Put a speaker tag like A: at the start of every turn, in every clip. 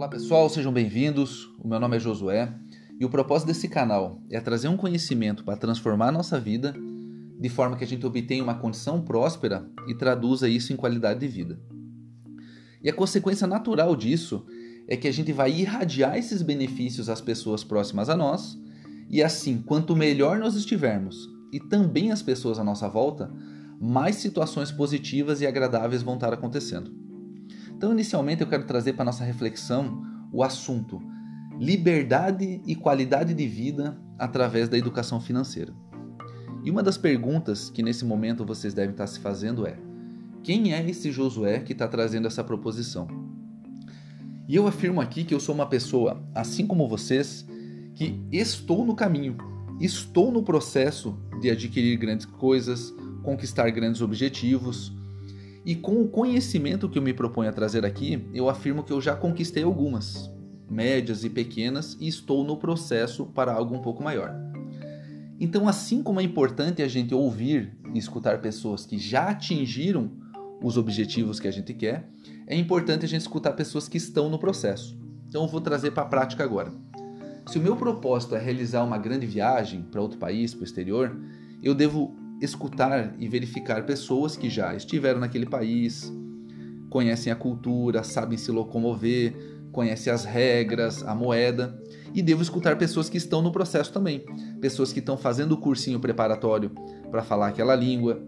A: Olá pessoal, sejam bem-vindos. O meu nome é Josué e o propósito desse canal é trazer um conhecimento para transformar a nossa vida de forma que a gente obtenha uma condição próspera e traduza isso em qualidade de vida. E a consequência natural disso é que a gente vai irradiar esses benefícios às pessoas próximas a nós, e assim, quanto melhor nós estivermos e também as pessoas à nossa volta, mais situações positivas e agradáveis vão estar acontecendo. Então, inicialmente, eu quero trazer para nossa reflexão o assunto liberdade e qualidade de vida através da educação financeira. E uma das perguntas que nesse momento vocês devem estar se fazendo é: quem é esse Josué que está trazendo essa proposição? E eu afirmo aqui que eu sou uma pessoa, assim como vocês, que estou no caminho, estou no processo de adquirir grandes coisas, conquistar grandes objetivos. E com o conhecimento que eu me proponho a trazer aqui, eu afirmo que eu já conquistei algumas, médias e pequenas, e estou no processo para algo um pouco maior. Então, assim como é importante a gente ouvir e escutar pessoas que já atingiram os objetivos que a gente quer, é importante a gente escutar pessoas que estão no processo. Então, eu vou trazer para a prática agora. Se o meu propósito é realizar uma grande viagem para outro país, para o exterior, eu devo escutar e verificar pessoas que já estiveram naquele país, conhecem a cultura, sabem se locomover, conhecem as regras, a moeda, e devo escutar pessoas que estão no processo também, pessoas que estão fazendo o cursinho preparatório para falar aquela língua,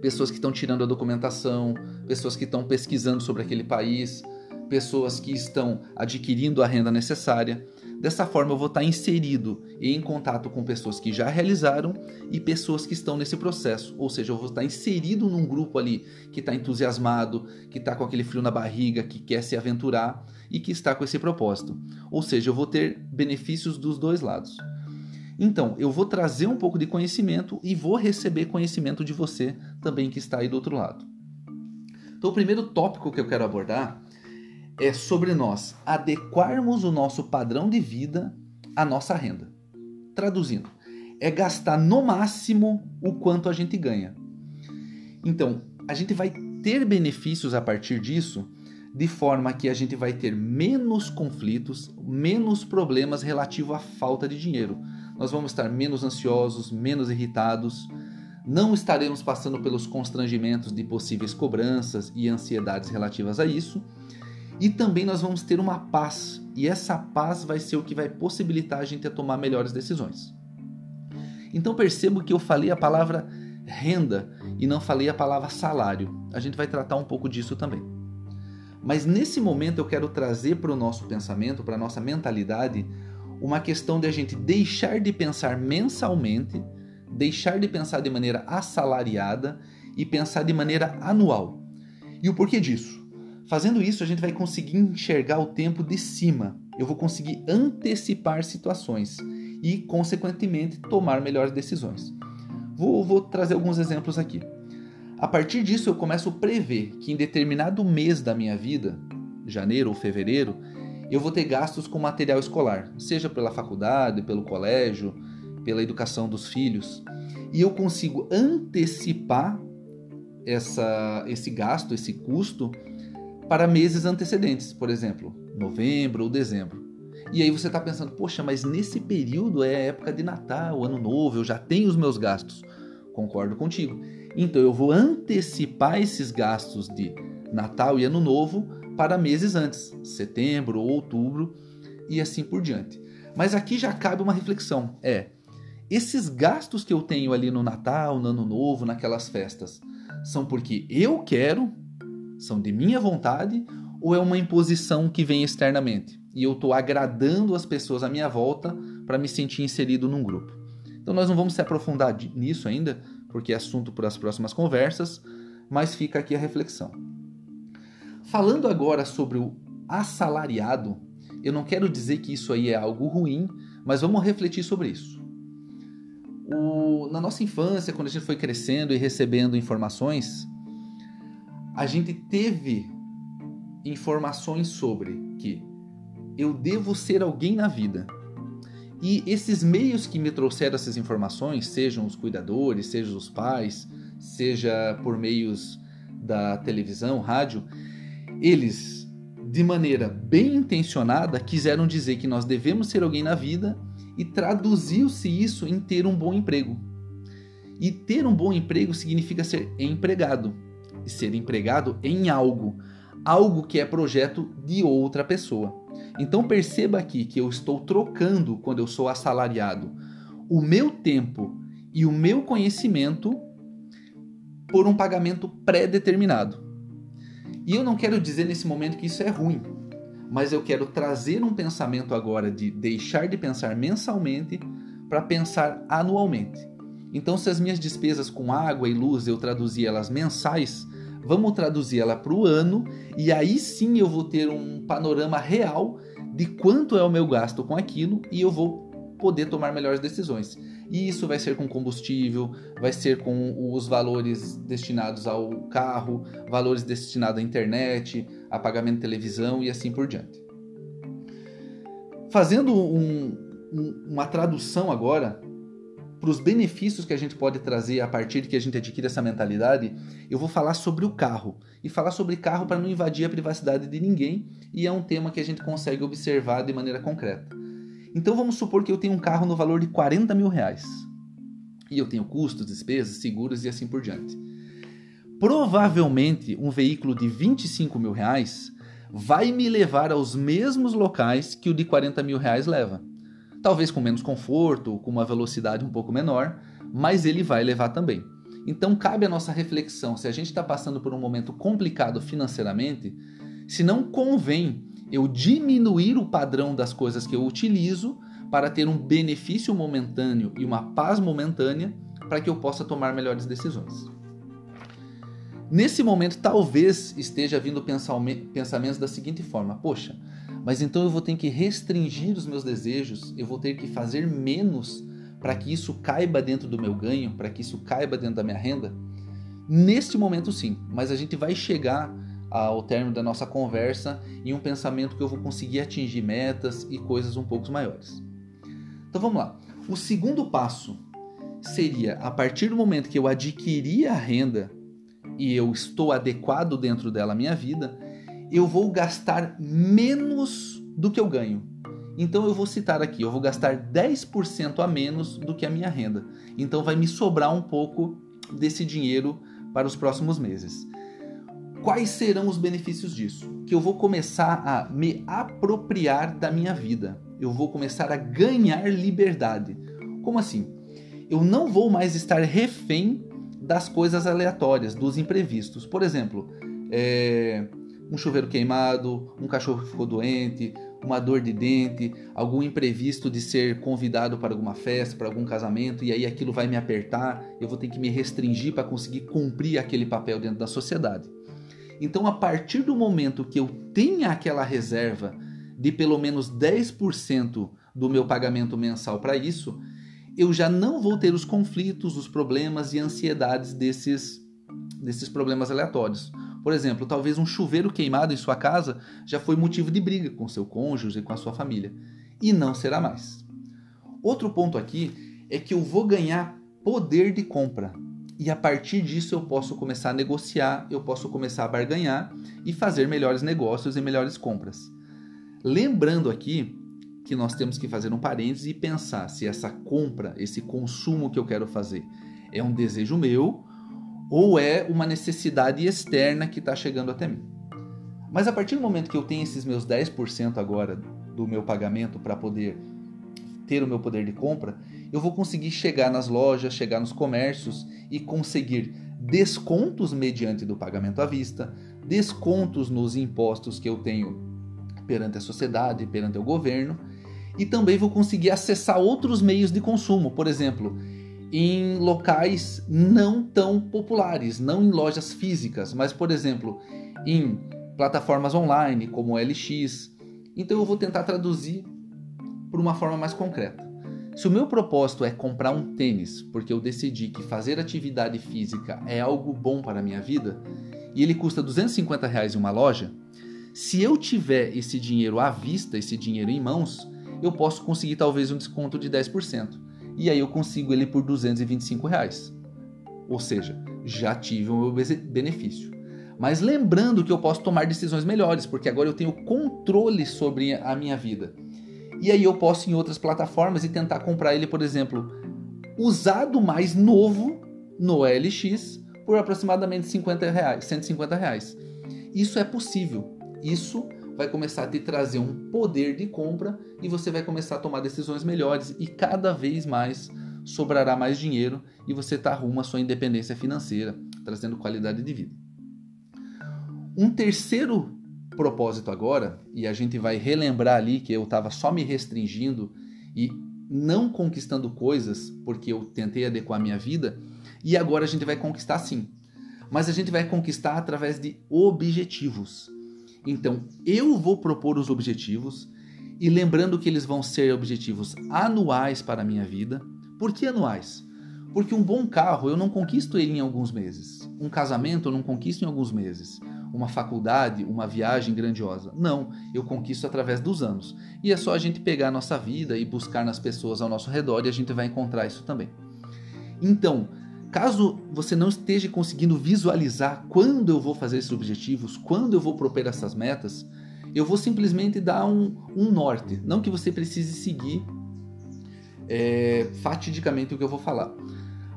A: pessoas que estão tirando a documentação, pessoas que estão pesquisando sobre aquele país, pessoas que estão adquirindo a renda necessária. Dessa forma, eu vou estar inserido e em contato com pessoas que já realizaram e pessoas que estão nesse processo. Ou seja, eu vou estar inserido num grupo ali que está entusiasmado, que está com aquele frio na barriga, que quer se aventurar e que está com esse propósito. Ou seja, eu vou ter benefícios dos dois lados. Então, eu vou trazer um pouco de conhecimento e vou receber conhecimento de você também que está aí do outro lado. Então, o primeiro tópico que eu quero abordar é sobre nós adequarmos o nosso padrão de vida à nossa renda. Traduzindo, é gastar no máximo o quanto a gente ganha. Então, a gente vai ter benefícios a partir disso, de forma que a gente vai ter menos conflitos, menos problemas relativo à falta de dinheiro. Nós vamos estar menos ansiosos, menos irritados, não estaremos passando pelos constrangimentos de possíveis cobranças e ansiedades relativas a isso e também nós vamos ter uma paz, e essa paz vai ser o que vai possibilitar a gente a tomar melhores decisões. Então percebo que eu falei a palavra renda e não falei a palavra salário. A gente vai tratar um pouco disso também. Mas nesse momento eu quero trazer para o nosso pensamento, para a nossa mentalidade, uma questão de a gente deixar de pensar mensalmente, deixar de pensar de maneira assalariada e pensar de maneira anual. E o porquê disso? Fazendo isso, a gente vai conseguir enxergar o tempo de cima. Eu vou conseguir antecipar situações e, consequentemente, tomar melhores decisões. Vou, vou trazer alguns exemplos aqui. A partir disso, eu começo a prever que em determinado mês da minha vida, janeiro ou fevereiro, eu vou ter gastos com material escolar, seja pela faculdade, pelo colégio, pela educação dos filhos, e eu consigo antecipar essa, esse gasto, esse custo, para meses antecedentes, por exemplo, novembro ou dezembro. E aí você está pensando, poxa, mas nesse período é época de Natal, Ano Novo, eu já tenho os meus gastos. Concordo contigo. Então eu vou antecipar esses gastos de Natal e Ano Novo para meses antes, setembro ou outubro e assim por diante. Mas aqui já cabe uma reflexão: é esses gastos que eu tenho ali no Natal, no Ano Novo, naquelas festas, são porque eu quero são de minha vontade ou é uma imposição que vem externamente e eu estou agradando as pessoas à minha volta para me sentir inserido num grupo? Então nós não vamos se aprofundar nisso ainda, porque é assunto para as próximas conversas, mas fica aqui a reflexão. Falando agora sobre o assalariado, eu não quero dizer que isso aí é algo ruim, mas vamos refletir sobre isso. O, na nossa infância, quando a gente foi crescendo e recebendo informações, a gente teve informações sobre que eu devo ser alguém na vida. E esses meios que me trouxeram essas informações, sejam os cuidadores, sejam os pais, seja por meios da televisão, rádio, eles de maneira bem intencionada, quiseram dizer que nós devemos ser alguém na vida e traduziu-se isso em ter um bom emprego. E ter um bom emprego significa ser empregado. E ser empregado em algo, algo que é projeto de outra pessoa. Então perceba aqui que eu estou trocando quando eu sou assalariado o meu tempo e o meu conhecimento por um pagamento pré-determinado. E eu não quero dizer nesse momento que isso é ruim, mas eu quero trazer um pensamento agora de deixar de pensar mensalmente para pensar anualmente. Então, se as minhas despesas com água e luz eu traduzir elas mensais, vamos traduzir ela para o ano e aí sim eu vou ter um panorama real de quanto é o meu gasto com aquilo e eu vou poder tomar melhores decisões. E isso vai ser com combustível, vai ser com os valores destinados ao carro, valores destinados à internet, a pagamento de televisão e assim por diante. Fazendo um, um, uma tradução agora para os benefícios que a gente pode trazer a partir de que a gente adquire essa mentalidade, eu vou falar sobre o carro. E falar sobre carro para não invadir a privacidade de ninguém, e é um tema que a gente consegue observar de maneira concreta. Então vamos supor que eu tenho um carro no valor de 40 mil reais. E eu tenho custos, despesas, seguros e assim por diante. Provavelmente um veículo de 25 mil reais vai me levar aos mesmos locais que o de 40 mil reais leva. Talvez com menos conforto, com uma velocidade um pouco menor, mas ele vai levar também. Então cabe a nossa reflexão se a gente está passando por um momento complicado financeiramente, se não convém eu diminuir o padrão das coisas que eu utilizo para ter um benefício momentâneo e uma paz momentânea para que eu possa tomar melhores decisões. Nesse momento, talvez esteja vindo pensamentos da seguinte forma: poxa, mas então eu vou ter que restringir os meus desejos, eu vou ter que fazer menos para que isso caiba dentro do meu ganho, para que isso caiba dentro da minha renda? Neste momento, sim, mas a gente vai chegar ao término da nossa conversa em um pensamento que eu vou conseguir atingir metas e coisas um pouco maiores. Então vamos lá. O segundo passo seria a partir do momento que eu adquiri a renda e eu estou adequado dentro dela a minha vida, eu vou gastar menos do que eu ganho. Então eu vou citar aqui, eu vou gastar 10% a menos do que a minha renda. Então vai me sobrar um pouco desse dinheiro para os próximos meses. Quais serão os benefícios disso? Que eu vou começar a me apropriar da minha vida. Eu vou começar a ganhar liberdade. Como assim? Eu não vou mais estar refém das coisas aleatórias, dos imprevistos. Por exemplo, é, um chuveiro queimado, um cachorro que ficou doente, uma dor de dente, algum imprevisto de ser convidado para alguma festa, para algum casamento, e aí aquilo vai me apertar, eu vou ter que me restringir para conseguir cumprir aquele papel dentro da sociedade. Então, a partir do momento que eu tenha aquela reserva de pelo menos 10% do meu pagamento mensal para isso, eu já não vou ter os conflitos, os problemas e ansiedades desses, desses problemas aleatórios. Por exemplo, talvez um chuveiro queimado em sua casa já foi motivo de briga com seu cônjuge e com a sua família. E não será mais. Outro ponto aqui é que eu vou ganhar poder de compra e a partir disso eu posso começar a negociar, eu posso começar a barganhar e fazer melhores negócios e melhores compras. Lembrando aqui que nós temos que fazer um parênteses e pensar se essa compra, esse consumo que eu quero fazer, é um desejo meu ou é uma necessidade externa que está chegando até mim. Mas a partir do momento que eu tenho esses meus 10% agora do meu pagamento para poder ter o meu poder de compra, eu vou conseguir chegar nas lojas, chegar nos comércios e conseguir descontos mediante do pagamento à vista, descontos nos impostos que eu tenho perante a sociedade, perante o governo, e também vou conseguir acessar outros meios de consumo, por exemplo, em locais não tão populares, não em lojas físicas, mas por exemplo, em plataformas online como o LX. Então eu vou tentar traduzir por uma forma mais concreta. Se o meu propósito é comprar um tênis porque eu decidi que fazer atividade física é algo bom para a minha vida e ele custa 250 reais em uma loja, se eu tiver esse dinheiro à vista, esse dinheiro em mãos, eu posso conseguir talvez um desconto de 10%. E aí eu consigo ele por 225 reais. Ou seja, já tive o meu benefício. mas lembrando que eu posso tomar decisões melhores, porque agora eu tenho controle sobre a minha vida. E aí eu posso ir em outras plataformas e tentar comprar ele, por exemplo, usado mais novo no LX por aproximadamente 50 reais, 150 reais. Isso é possível. Isso vai começar a te trazer um poder de compra e você vai começar a tomar decisões melhores e cada vez mais sobrará mais dinheiro e você está rumo à sua independência financeira, trazendo qualidade de vida. Um terceiro propósito agora, e a gente vai relembrar ali que eu estava só me restringindo e não conquistando coisas porque eu tentei adequar minha vida, e agora a gente vai conquistar sim. Mas a gente vai conquistar através de objetivos. Então, eu vou propor os objetivos e lembrando que eles vão ser objetivos anuais para a minha vida. Por que anuais? Porque um bom carro eu não conquisto ele em alguns meses. Um casamento eu não conquisto em alguns meses. Uma faculdade, uma viagem grandiosa. Não, eu conquisto através dos anos. E é só a gente pegar a nossa vida e buscar nas pessoas ao nosso redor e a gente vai encontrar isso também. Então, Caso você não esteja conseguindo visualizar quando eu vou fazer esses objetivos, quando eu vou propor essas metas, eu vou simplesmente dar um, um norte. Não que você precise seguir é, fatidicamente o que eu vou falar.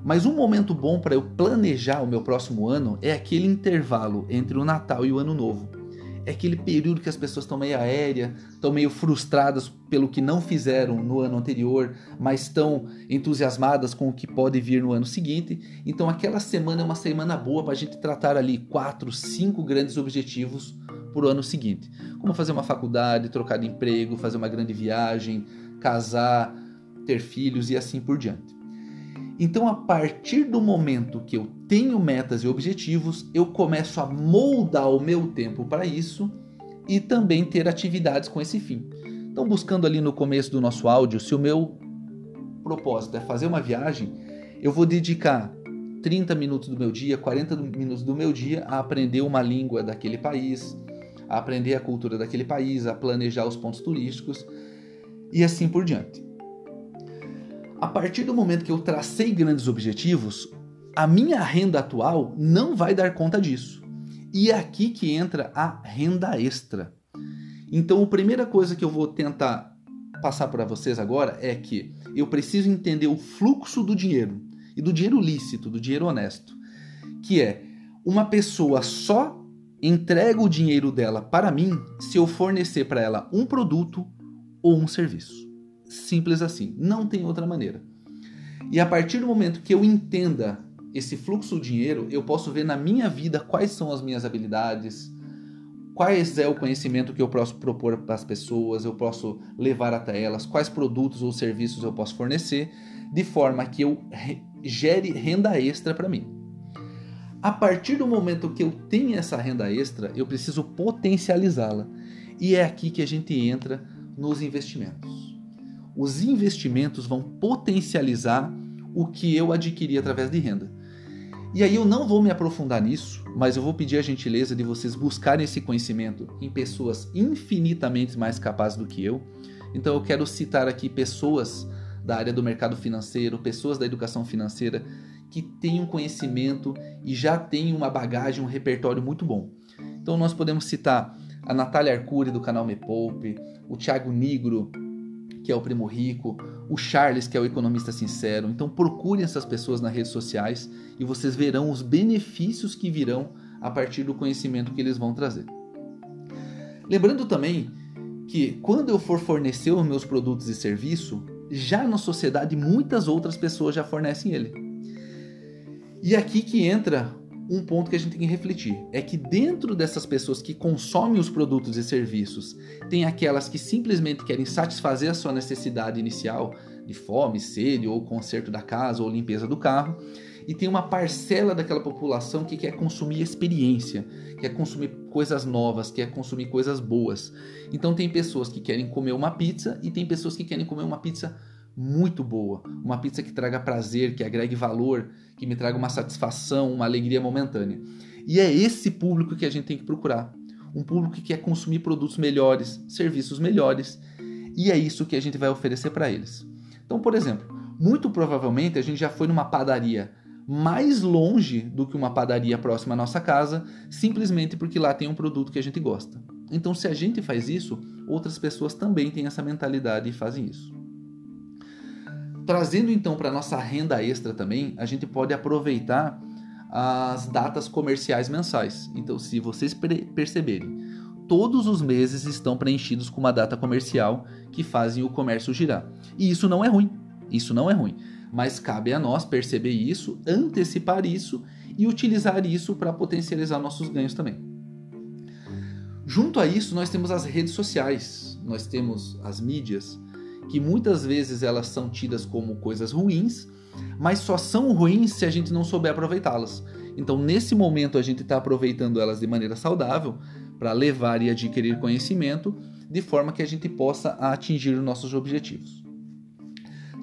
A: Mas um momento bom para eu planejar o meu próximo ano é aquele intervalo entre o Natal e o Ano Novo é aquele período que as pessoas estão meio aérea, estão meio frustradas pelo que não fizeram no ano anterior, mas estão entusiasmadas com o que pode vir no ano seguinte. Então aquela semana é uma semana boa para a gente tratar ali quatro, cinco grandes objetivos para o ano seguinte, como fazer uma faculdade, trocar de emprego, fazer uma grande viagem, casar, ter filhos e assim por diante. Então, a partir do momento que eu tenho metas e objetivos, eu começo a moldar o meu tempo para isso e também ter atividades com esse fim. Então, buscando ali no começo do nosso áudio, se o meu propósito é fazer uma viagem, eu vou dedicar 30 minutos do meu dia, 40 minutos do meu dia a aprender uma língua daquele país, a aprender a cultura daquele país, a planejar os pontos turísticos e assim por diante. A partir do momento que eu tracei grandes objetivos, a minha renda atual não vai dar conta disso. E é aqui que entra a renda extra. Então, a primeira coisa que eu vou tentar passar para vocês agora é que eu preciso entender o fluxo do dinheiro e do dinheiro lícito, do dinheiro honesto, que é uma pessoa só entrega o dinheiro dela para mim se eu fornecer para ela um produto ou um serviço. Simples assim, não tem outra maneira. E a partir do momento que eu entenda esse fluxo do dinheiro, eu posso ver na minha vida quais são as minhas habilidades, quais é o conhecimento que eu posso propor para as pessoas, eu posso levar até elas, quais produtos ou serviços eu posso fornecer, de forma que eu gere renda extra para mim. A partir do momento que eu tenho essa renda extra, eu preciso potencializá-la. E é aqui que a gente entra nos investimentos os investimentos vão potencializar o que eu adquiri através de renda. E aí eu não vou me aprofundar nisso, mas eu vou pedir a gentileza de vocês buscarem esse conhecimento em pessoas infinitamente mais capazes do que eu. Então eu quero citar aqui pessoas da área do mercado financeiro, pessoas da educação financeira que têm um conhecimento e já têm uma bagagem, um repertório muito bom. Então nós podemos citar a Natália Arcuri do canal Me Poupe, o Thiago Nigro que é o Primo Rico, o Charles, que é o economista sincero. Então procurem essas pessoas nas redes sociais e vocês verão os benefícios que virão a partir do conhecimento que eles vão trazer. Lembrando também que quando eu for fornecer os meus produtos e serviços, já na sociedade muitas outras pessoas já fornecem ele. E aqui que entra um ponto que a gente tem que refletir é que dentro dessas pessoas que consomem os produtos e serviços, tem aquelas que simplesmente querem satisfazer a sua necessidade inicial de fome, sede ou conserto da casa ou limpeza do carro, e tem uma parcela daquela população que quer consumir experiência, quer consumir coisas novas, quer consumir coisas boas. Então tem pessoas que querem comer uma pizza e tem pessoas que querem comer uma pizza muito boa, uma pizza que traga prazer, que agregue valor, que me traga uma satisfação, uma alegria momentânea. E é esse público que a gente tem que procurar. Um público que quer consumir produtos melhores, serviços melhores, e é isso que a gente vai oferecer para eles. Então, por exemplo, muito provavelmente a gente já foi numa padaria mais longe do que uma padaria próxima à nossa casa, simplesmente porque lá tem um produto que a gente gosta. Então, se a gente faz isso, outras pessoas também têm essa mentalidade e fazem isso. Trazendo então para nossa renda extra também, a gente pode aproveitar as datas comerciais mensais. Então, se vocês perceberem, todos os meses estão preenchidos com uma data comercial que fazem o comércio girar. E isso não é ruim. Isso não é ruim. Mas cabe a nós perceber isso, antecipar isso e utilizar isso para potencializar nossos ganhos também. Junto a isso, nós temos as redes sociais, nós temos as mídias, que muitas vezes elas são tidas como coisas ruins, mas só são ruins se a gente não souber aproveitá-las. Então, nesse momento, a gente está aproveitando elas de maneira saudável para levar e adquirir conhecimento, de forma que a gente possa atingir os nossos objetivos.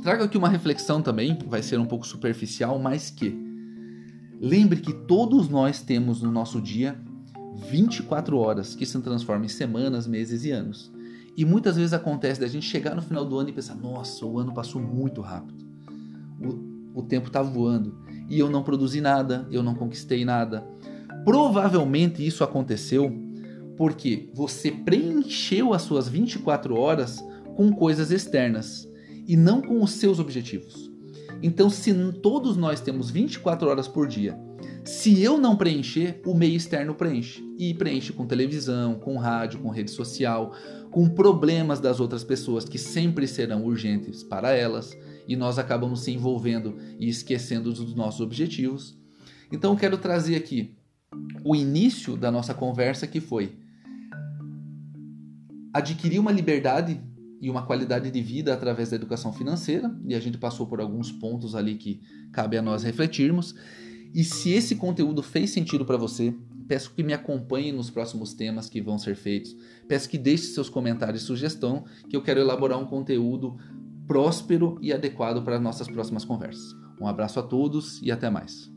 A: Trago aqui uma reflexão também, vai ser um pouco superficial, mas que lembre que todos nós temos no nosso dia 24 horas que se transformam em semanas, meses e anos. E muitas vezes acontece da gente chegar no final do ano e pensar: nossa, o ano passou muito rápido. O, o tempo está voando. E eu não produzi nada, eu não conquistei nada. Provavelmente isso aconteceu porque você preencheu as suas 24 horas com coisas externas e não com os seus objetivos. Então, se todos nós temos 24 horas por dia, se eu não preencher, o meio externo preenche. E preenche com televisão, com rádio, com rede social, com problemas das outras pessoas que sempre serão urgentes para elas, e nós acabamos se envolvendo e esquecendo dos nossos objetivos. Então, eu quero trazer aqui o início da nossa conversa que foi adquirir uma liberdade e uma qualidade de vida através da educação financeira, e a gente passou por alguns pontos ali que cabe a nós refletirmos. E se esse conteúdo fez sentido para você, peço que me acompanhe nos próximos temas que vão ser feitos. Peço que deixe seus comentários e sugestão, que eu quero elaborar um conteúdo próspero e adequado para nossas próximas conversas. Um abraço a todos e até mais.